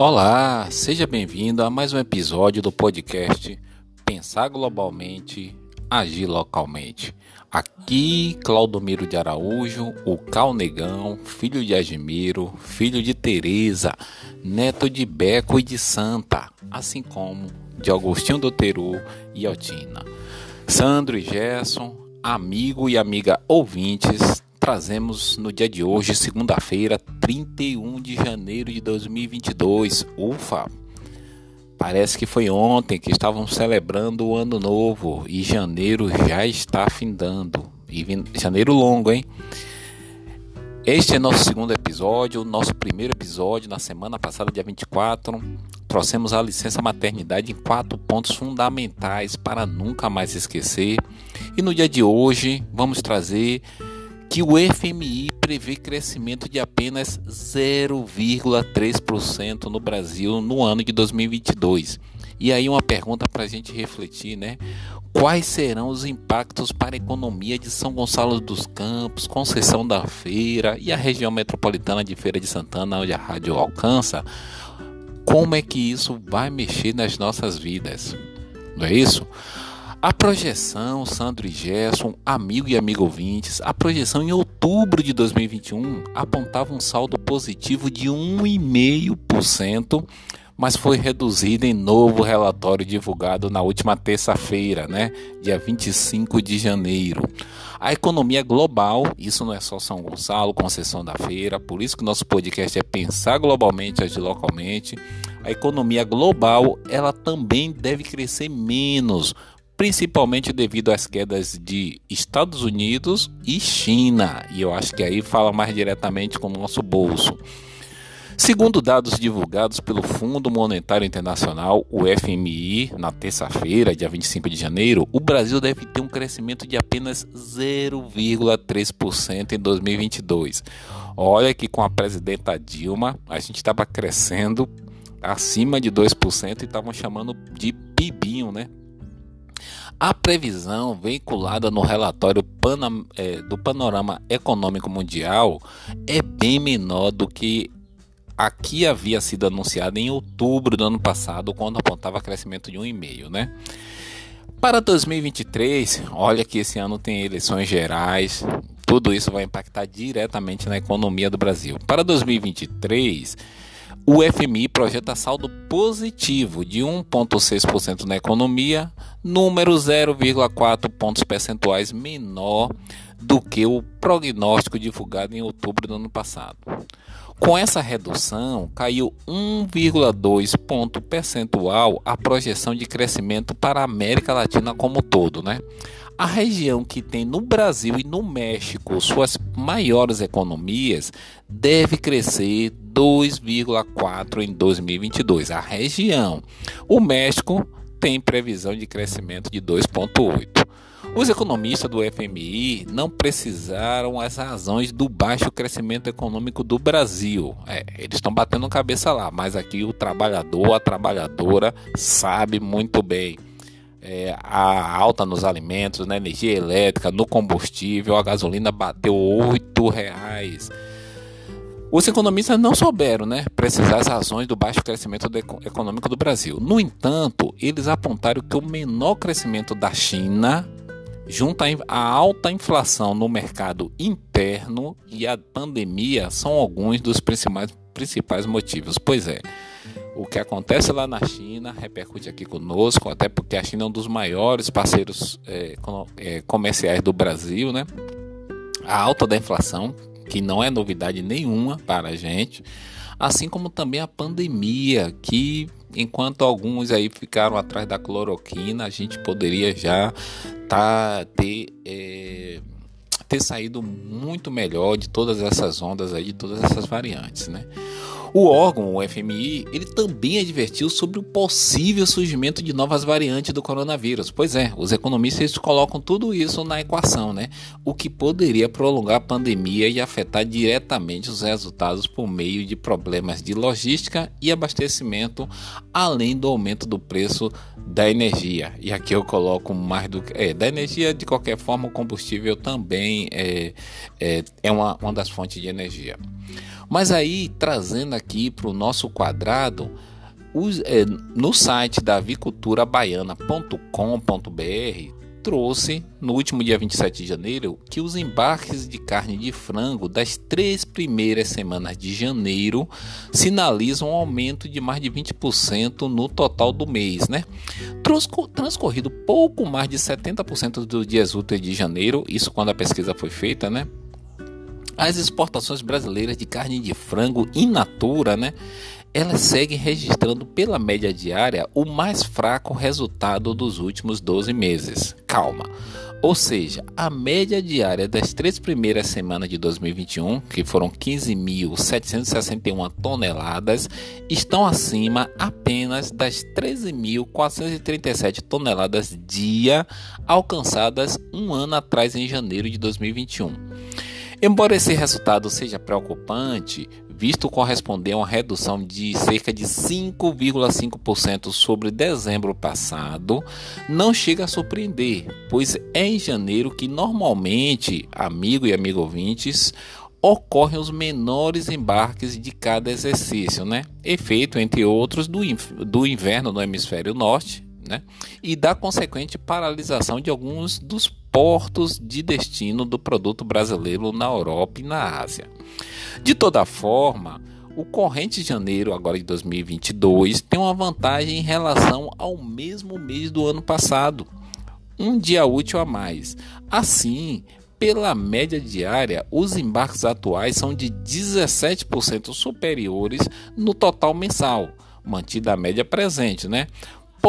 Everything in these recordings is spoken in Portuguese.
Olá, seja bem-vindo a mais um episódio do podcast Pensar Globalmente, Agir Localmente. Aqui, Claudomiro de Araújo, o Calnegão, filho de Agimiro, filho de Teresa, neto de Beco e de Santa, assim como de Agostinho do Teru e Altina. Sandro e Gerson, amigo e amiga ouvintes trazemos no dia de hoje, segunda-feira, 31 de janeiro de 2022. Ufa! Parece que foi ontem que estavam celebrando o ano novo e janeiro já está findando. E janeiro longo, hein? Este é nosso segundo episódio, nosso primeiro episódio na semana passada, dia 24. Trouxemos a licença maternidade em quatro pontos fundamentais para nunca mais esquecer. E no dia de hoje vamos trazer que o FMI prevê crescimento de apenas 0,3% no Brasil no ano de 2022. E aí uma pergunta para a gente refletir, né? Quais serão os impactos para a economia de São Gonçalo dos Campos, Conceição da Feira e a região metropolitana de Feira de Santana, onde a rádio alcança? Como é que isso vai mexer nas nossas vidas? Não é isso? A projeção, Sandro e Gerson, amigo e amigo ouvintes, a projeção em outubro de 2021 apontava um saldo positivo de 1,5%, mas foi reduzido em novo relatório divulgado na última terça-feira, né, dia 25 de janeiro. A economia global, isso não é só São Gonçalo, concessão da feira, por isso que nosso podcast é pensar globalmente, agir localmente. A economia global, ela também deve crescer menos, principalmente devido às quedas de Estados Unidos e China. E eu acho que aí fala mais diretamente com o nosso bolso. Segundo dados divulgados pelo Fundo Monetário Internacional, o FMI, na terça-feira, dia 25 de janeiro, o Brasil deve ter um crescimento de apenas 0,3% em 2022. Olha que com a presidenta Dilma, a gente estava crescendo acima de 2% e estavam chamando de PIBinho, né? A previsão veiculada no relatório Panam é, do Panorama Econômico Mundial é bem menor do que aqui havia sido anunciada em outubro do ano passado, quando apontava crescimento de 1,5, né? Para 2023, olha que esse ano tem eleições gerais, tudo isso vai impactar diretamente na economia do Brasil. Para 2023, o FMI projeta saldo positivo de 1,6% na economia, número 0,4 pontos percentuais menor do que o prognóstico divulgado em outubro do ano passado. Com essa redução, caiu 1,2 ponto percentual a projeção de crescimento para a América Latina como um todo, né? A região que tem no Brasil e no México suas maiores economias deve crescer 2,4 em 2022. A região. O México tem previsão de crescimento de 2,8. Os economistas do FMI não precisaram as razões do baixo crescimento econômico do Brasil. É, eles estão batendo cabeça lá, mas aqui o trabalhador, a trabalhadora sabe muito bem. É, a alta nos alimentos, na energia elétrica, no combustível, a gasolina bateu R$ reais. Os economistas não souberam né, precisar as razões do baixo crescimento econômico do Brasil. No entanto, eles apontaram que o menor crescimento da China, junto à alta inflação no mercado interno e a pandemia, são alguns dos principais, principais motivos. Pois é, o que acontece lá na China repercute aqui conosco, até porque a China é um dos maiores parceiros é, é comerciais do Brasil, né? A alta da inflação que não é novidade nenhuma para a gente, assim como também a pandemia, que enquanto alguns aí ficaram atrás da cloroquina, a gente poderia já tá, ter, é, ter saído muito melhor de todas essas ondas aí, de todas essas variantes, né? O órgão, o FMI, ele também advertiu sobre o possível surgimento de novas variantes do coronavírus. Pois é, os economistas colocam tudo isso na equação, né? O que poderia prolongar a pandemia e afetar diretamente os resultados por meio de problemas de logística e abastecimento, além do aumento do preço da energia. E aqui eu coloco mais do que. É, da energia, de qualquer forma, o combustível também é, é, é uma, uma das fontes de energia. Mas aí, trazendo aqui para o nosso quadrado, é, no site da aviculturabaiana.com.br trouxe no último dia 27 de janeiro que os embarques de carne de frango das três primeiras semanas de janeiro sinalizam um aumento de mais de 20% no total do mês, né? Transcorrido pouco mais de 70% dos dias úteis de janeiro, isso quando a pesquisa foi feita, né? As exportações brasileiras de carne de frango in natura, né? elas seguem registrando pela média diária o mais fraco resultado dos últimos 12 meses. Calma. Ou seja, a média diária das três primeiras semanas de 2021, que foram 15.761 toneladas, estão acima apenas das 13.437 toneladas dia alcançadas um ano atrás em janeiro de 2021. Embora esse resultado seja preocupante, visto corresponder a uma redução de cerca de 5,5% sobre dezembro passado, não chega a surpreender, pois é em janeiro que normalmente, amigo e amigo ouvintes, ocorrem os menores embarques de cada exercício, né? Efeito, entre outros, do, do inverno no hemisfério norte, né? E da consequente paralisação de alguns dos portos de destino do produto brasileiro na Europa e na Ásia. De toda forma, o corrente de janeiro agora de 2022 tem uma vantagem em relação ao mesmo mês do ano passado, um dia útil a mais. Assim, pela média diária, os embarques atuais são de 17% superiores no total mensal, mantida a média presente, né?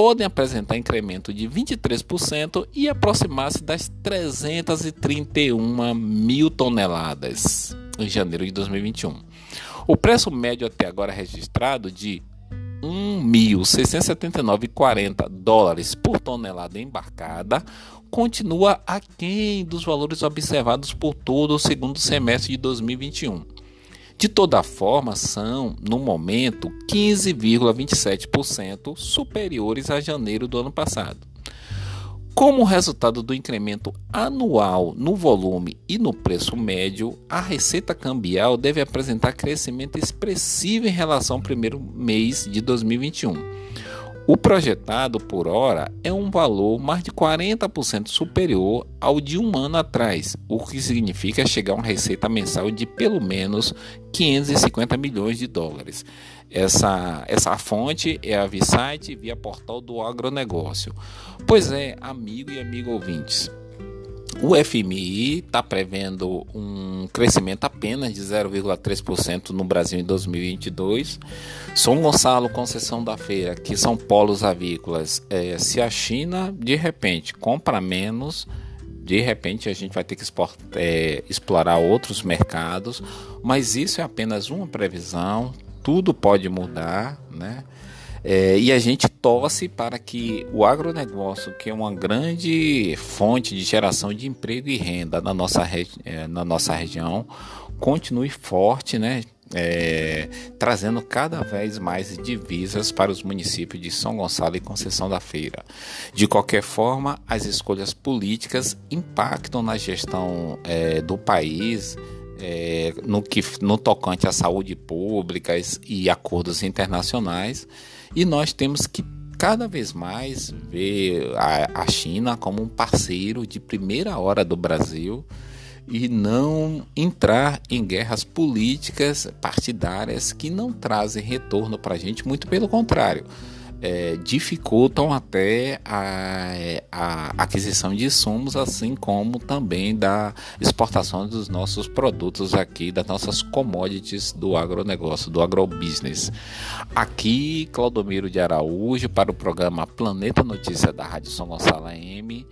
Podem apresentar incremento de 23% e aproximar-se das 331 mil toneladas em janeiro de 2021. O preço médio até agora registrado de 1.679,40 dólares por tonelada embarcada continua aquém dos valores observados por todo o segundo semestre de 2021. De toda forma, são, no momento, 15,27% superiores a janeiro do ano passado. Como resultado do incremento anual no volume e no preço médio, a receita cambial deve apresentar crescimento expressivo em relação ao primeiro mês de 2021. O projetado por hora é um valor mais de 40% superior ao de um ano atrás, o que significa chegar a uma receita mensal de pelo menos 550 milhões de dólares. Essa, essa fonte é a Visite via portal do agronegócio. Pois é, amigo e amigo ouvintes. O FMI está prevendo um crescimento apenas de 0,3% no Brasil em 2022. São Gonçalo, Conceição da Feira, que são polos avícolas. É, se a China, de repente, compra menos, de repente a gente vai ter que é, explorar outros mercados, mas isso é apenas uma previsão, tudo pode mudar, né? É, e a gente torce para que o agronegócio, que é uma grande fonte de geração de emprego e renda na nossa, é, na nossa região, continue forte, né? É, trazendo cada vez mais divisas para os municípios de São Gonçalo e Conceição da Feira. De qualquer forma, as escolhas políticas impactam na gestão é, do país é, no que no tocante à saúde pública e acordos internacionais, e nós temos que cada vez mais ver a, China como um parceiro de primeira hora do Brasil e não entrar em guerras políticas partidárias que não trazem retorno para a gente, muito pelo contrário é, dificultam até a, a, aquisição de insumos, assim como também da exportação dos nossos produtos aqui, das nossas commodities do agronegócio, do agrobusiness. Aqui, Claudomiro de Araújo, para o programa Planeta Notícia da Rádio São Gonçalo AM.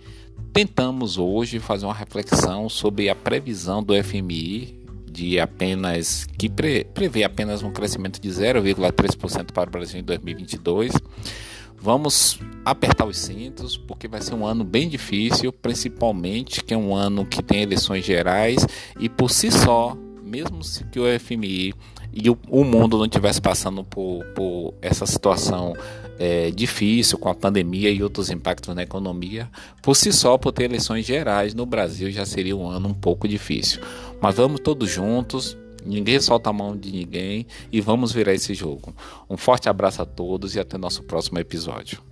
Tentamos hoje fazer uma reflexão sobre a previsão do FMI de apenas que pre, prevê apenas um crescimento de 0,3% para o Brasil em 2022. Vamos apertar os cintos porque vai ser um ano bem difícil, principalmente que é um ano que tem eleições gerais e por si só, mesmo se que o FMI e o, mundo não estivesse passando por, por essa situação é, difícil com a pandemia e outros impactos na economia, por si só, por ter eleições gerais no Brasil já seria um ano um pouco difícil. Mas vamos todos juntos, Ninguém solta a mão de ninguém e vamos virar esse jogo. Um forte abraço a todos e até nosso próximo episódio.